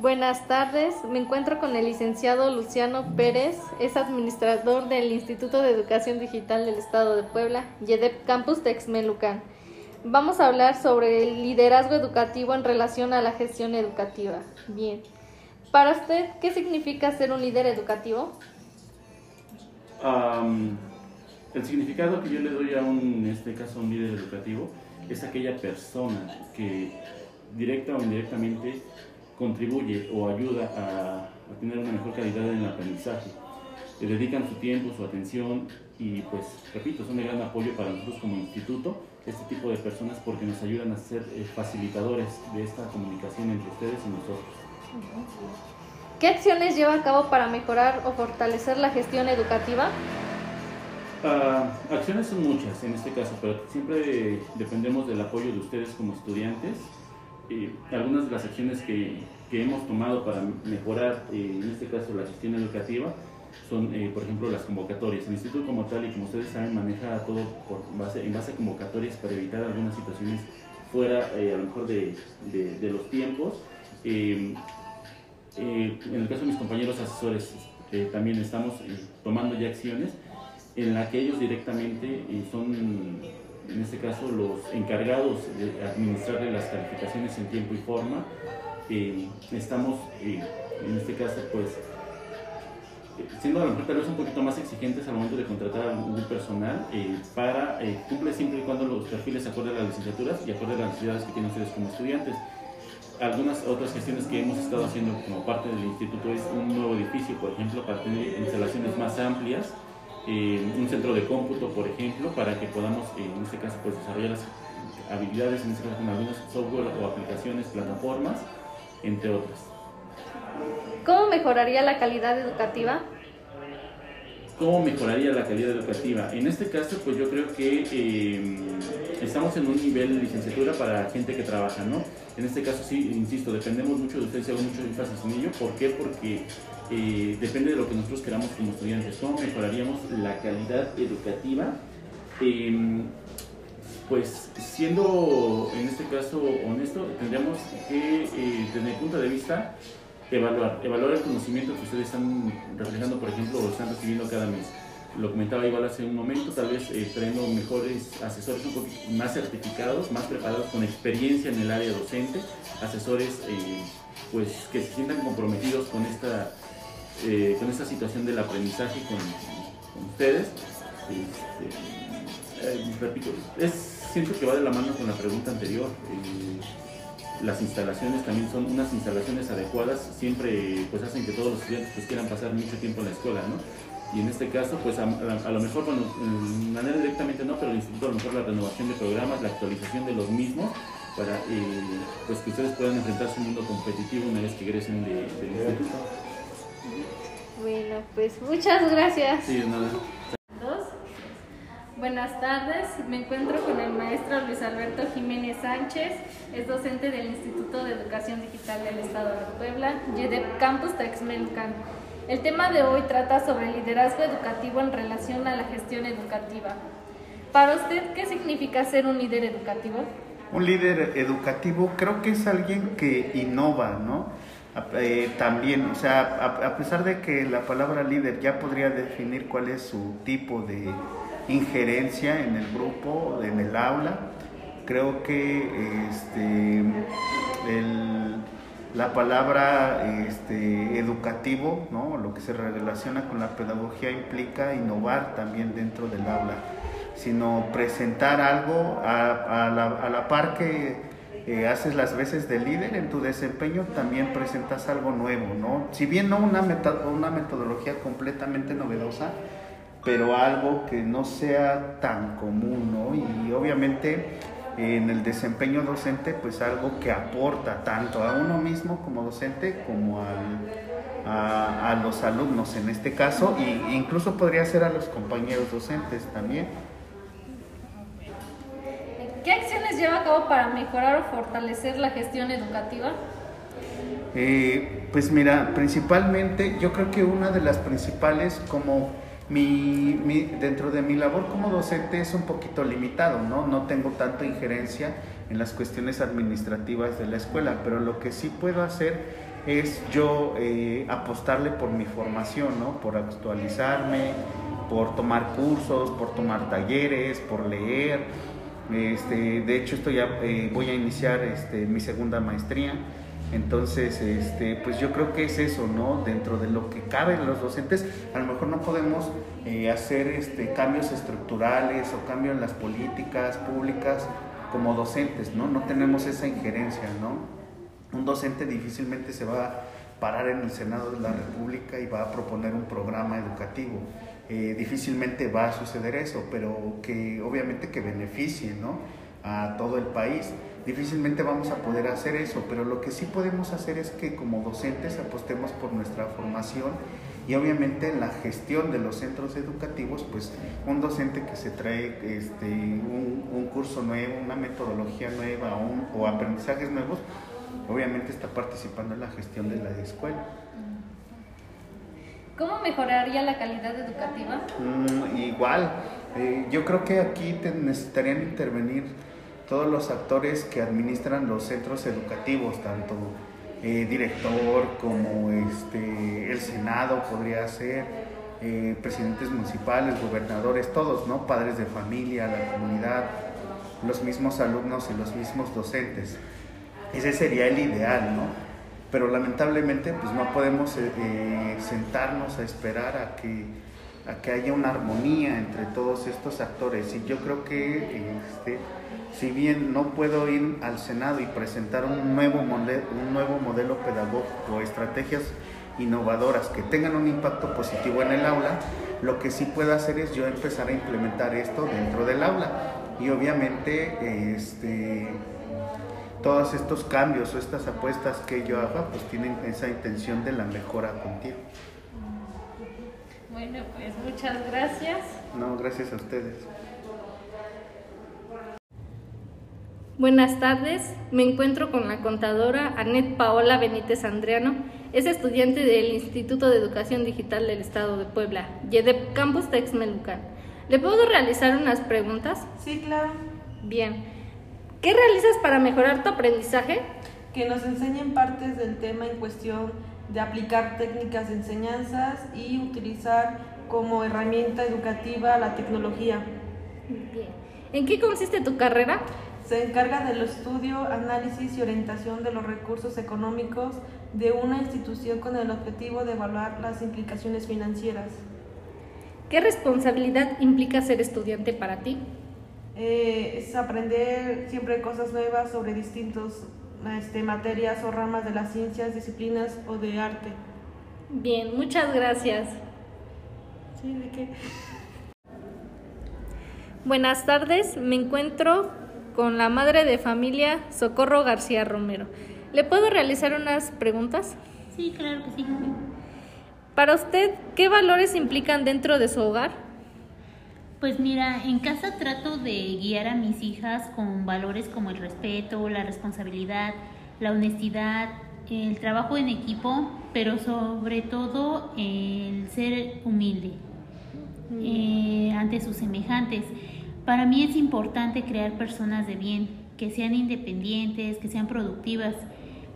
Buenas tardes, me encuentro con el licenciado Luciano Pérez, es administrador del Instituto de Educación Digital del Estado de Puebla, YEDEP Campus Texmelucan. Vamos a hablar sobre el liderazgo educativo en relación a la gestión educativa. Bien, para usted, ¿qué significa ser un líder educativo? el significado que yo le doy a un, en este caso, un líder educativo es aquella persona que directa o indirectamente contribuye o ayuda a, tener una mejor calidad en el aprendizaje. Le dedican su tiempo, su atención y pues, repito, son de gran apoyo para nosotros como instituto, este tipo de personas porque nos ayudan a ser eh, facilitadores de esta comunicación entre ustedes y nosotros. ¿Qué acciones lleva a cabo para mejorar o fortalecer la gestión educativa? Ah, acciones son muchas en este caso, pero siempre dependemos del apoyo de ustedes como estudiantes eh, algunas de las acciones que, que, hemos tomado para mejorar, eh, en este caso, la gestión educativa, son, eh, por ejemplo, las convocatorias. El instituto como tal, y como ustedes saben, maneja todo en base a convocatorias para evitar algunas situaciones fuera, a lo mejor, de, de, los tiempos. en el caso de mis compañeros asesores, también estamos tomando ya acciones en las que ellos directamente son en este caso los encargados de administrarle las calificaciones en tiempo y forma, eh, estamos eh, en este caso pues eh, siendo a lo mejor tal vez un poquito más exigentes al momento de contratar a un personal para cumple siempre y cuando los perfiles acorde a las licenciaturas y acorde a las necesidades que tienen ustedes como estudiantes. Algunas otras gestiones que hemos estado haciendo como parte del instituto es un nuevo edificio, por ejemplo, para tener instalaciones más amplias, un centro de cómputo, por ejemplo, para que podamos, en este caso, pues, desarrollar las habilidades, en este caso, con algunos software o aplicaciones, plataformas, entre otras. ¿Cómo mejoraría la calidad educativa? ¿Cómo mejoraría la calidad educativa? En este caso, pues yo creo que eh, estamos en un nivel de licenciatura para gente que trabaja, ¿no? En este caso, sí, insisto, dependemos mucho de ustedes y hago mucho énfasis en ello. ¿Por qué? Porque eh, depende de lo que nosotros queramos como estudiantes. ¿Cómo mejoraríamos la calidad educativa? Em, pues siendo en este caso honesto, tendríamos que, eh, desde mi punto de vista, evaluar, evaluar el conocimiento que ustedes están reflejando, por ejemplo, o están recibiendo cada mes. Lo comentaba igual hace un momento, tal vez eh, trayendo mejores asesores un poquito más certificados, más preparados, con experiencia en el área docente, asesores pues que se sientan comprometidos con esta eh, con esta situación del aprendizaje con, ustedes. Este, eh, repito, es, siento que va de la mano con la pregunta anterior. Eh, las instalaciones también son unas instalaciones adecuadas, siempre pues hacen que todos los estudiantes pues, quieran pasar mucho tiempo en la escuela, ¿no? Y en este caso, pues a, lo mejor, bueno, de manera directamente no, pero el instituto a lo mejor la renovación de programas, la actualización de los mismos, para pues que ustedes puedan enfrentar su mundo competitivo una vez que egresen del instituto. Bueno, pues muchas gracias. Sí, nada. Buenas tardes, me encuentro con el maestro Luis Alberto Jiménez Sánchez, es docente del Instituto de Educación Digital del Estado de Puebla, YEDEP Campus Texmelucan. El tema de hoy trata sobre el liderazgo educativo en relación a la gestión educativa. Para usted, ¿qué significa ser un líder educativo? Un líder educativo creo que es alguien que innova, ¿no? Eh, también, o sea, a, pesar de que la palabra líder ya podría definir cuál es su tipo de injerencia en el grupo, en el aula, creo que este, la palabra este, educativo, ¿no? lo que se relaciona con la pedagogía implica innovar también dentro del aula, sino presentar algo a, la, a la par que haces las veces de líder en tu desempeño, también presentas algo nuevo, ¿no? Si bien no una, una metodología completamente novedosa, pero algo que no sea tan común, ¿no? Y obviamente en el desempeño docente, pues algo que aporta tanto a uno mismo como docente como a, a, los alumnos en este caso, e incluso podría ser a los compañeros docentes también. ¿Qué acciones lleva a cabo para mejorar o fortalecer la gestión educativa? Eh, pues mira, principalmente yo creo que una de las principales como mi, dentro de mi labor como docente es un poquito limitado, ¿no? No tengo tanta injerencia en las cuestiones administrativas de la escuela, pero lo que sí puedo hacer es yo eh, apostarle por mi formación, ¿no? Por actualizarme, por tomar cursos, por tomar talleres, por leer. Este, de hecho, esto ya eh, voy a iniciar este, mi segunda maestría. Entonces, este, pues yo creo que es eso, ¿no? Dentro de lo que caben los docentes, a lo mejor no podemos eh, hacer este, cambios estructurales o cambios en las políticas públicas como docentes, ¿no? No tenemos esa injerencia, ¿no? Un docente difícilmente se va a parar en el Senado de la República y va a proponer un programa educativo. Eh, difícilmente va a suceder eso, pero que obviamente que beneficie, ¿no? A todo el país. Difícilmente vamos a poder hacer eso, pero lo que sí podemos hacer es que como docentes apostemos por nuestra formación y obviamente en la gestión de los centros educativos, pues un docente que se trae este, un, curso nuevo, una metodología nueva o aprendizajes nuevos, obviamente está participando en la gestión de la escuela. ¿Cómo mejoraría la calidad educativa? Mm, igual, eh, yo creo que aquí necesitarían intervenir todos los actores que administran los centros educativos, tanto eh, director como este, el Senado podría ser, eh, presidentes municipales, gobernadores, todos, ¿no? Padres de familia, la comunidad, los mismos alumnos y los mismos docentes. Ese sería el ideal, ¿no? Pero lamentablemente pues no podemos eh, sentarnos a esperar a que, a que haya una armonía entre todos estos actores. Y yo creo que este, si bien no puedo ir al Senado y presentar un nuevo, modelo, un nuevo modelo pedagógico, estrategias innovadoras que tengan un impacto positivo en el aula, lo que sí puedo hacer es yo empezar a implementar esto dentro del aula. Y obviamente este, todos estos cambios o estas apuestas que yo haga, pues tienen esa intención de la mejora continua. Bueno, pues muchas gracias. No, gracias a ustedes. Buenas tardes, me encuentro con la contadora Anet Paola Benítez Andriano. Es estudiante del Instituto de Educación Digital del Estado de Puebla, YEDEP Campus Texmelucan. ¿Le puedo realizar unas preguntas? Sí, claro. Bien. ¿Qué realizas para mejorar tu aprendizaje? Que nos enseñen partes del tema en cuestión de aplicar técnicas de enseñanzas y utilizar como herramienta educativa la tecnología. Bien. ¿En qué consiste tu carrera? Se encarga del estudio, análisis y orientación de los recursos económicos de una institución con el objetivo de evaluar las implicaciones financieras. ¿Qué responsabilidad implica ser estudiante para ti? Eh, es aprender siempre cosas nuevas sobre distintas este, materias o ramas de las ciencias, disciplinas o de arte. Bien, muchas gracias. Sí, ¿de qué? Buenas tardes, me encuentro con la madre de familia Socorro García Romero. ¿Le puedo realizar unas preguntas? Sí, claro que sí. Para usted, ¿qué valores implican dentro de su hogar? Pues mira, en casa trato de guiar a mis hijas con valores como el respeto, la responsabilidad, la honestidad, el trabajo en equipo, pero sobre todo el ser humilde eh, ante sus semejantes. Para mí es importante crear personas de bien, que sean independientes, que sean productivas.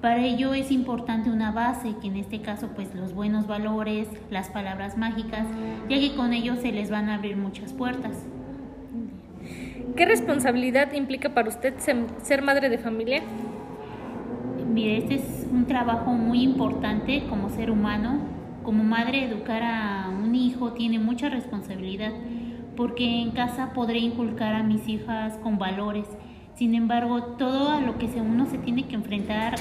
Para ello es importante una base, que en este caso pues los buenos valores, las palabras mágicas, ya que con ello se les van a abrir muchas puertas. ¿Qué responsabilidad implica para usted ser madre de familia? Mire, este es un trabajo muy importante como ser humano. Como madre, educar a un hijo tiene mucha responsabilidad porque en casa podré inculcar a mis hijas con valores. Sin embargo, todo a lo que uno se tiene que enfrentar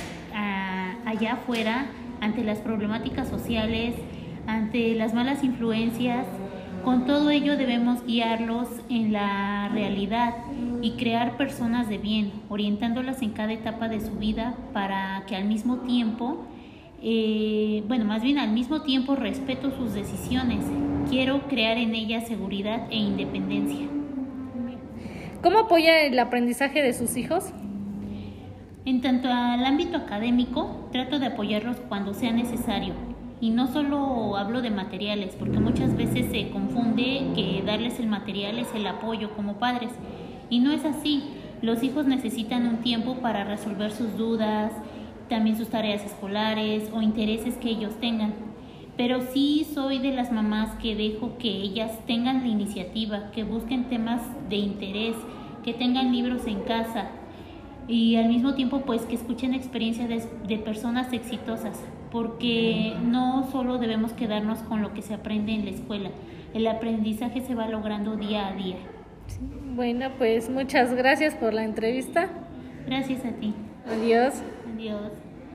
allá afuera, ante las problemáticas sociales, ante las malas influencias, con todo ello debemos guiarlos en la realidad y crear personas de bien, orientándolas en cada etapa de su vida para que al mismo tiempo, eh, bueno, más bien al mismo tiempo respeto sus decisiones Quiero crear en ella seguridad e independencia. ¿Cómo apoya el aprendizaje de sus hijos? En tanto al ámbito académico, trato de apoyarlos cuando sea necesario. Y no solo hablo de materiales, porque muchas veces se confunde que darles el material es el apoyo como padres. Y no es así. Los hijos necesitan un tiempo para resolver sus dudas, también sus tareas escolares o intereses que ellos tengan. Pero sí soy de las mamás que dejo que ellas tengan la iniciativa, que busquen temas de interés, que tengan libros en casa y al mismo tiempo pues que escuchen experiencias de, de personas exitosas, porque no solo debemos quedarnos con lo que se aprende en la escuela, el aprendizaje se va logrando día a día. Bueno, pues muchas gracias por la entrevista. Gracias a ti. Adiós. Adiós.